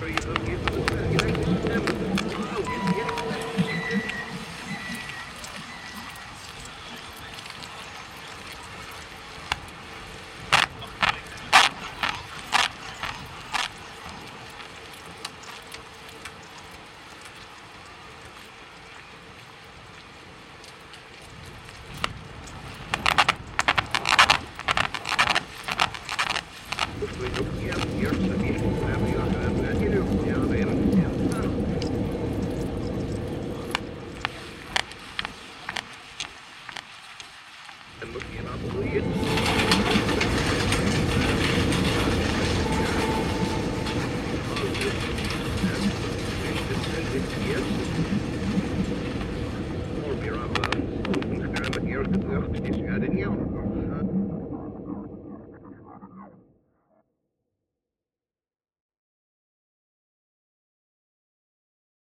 Three. and looking at Or bir anda, bu kadar bir yerde dört kişi geldi. Niye onu konuşuyor?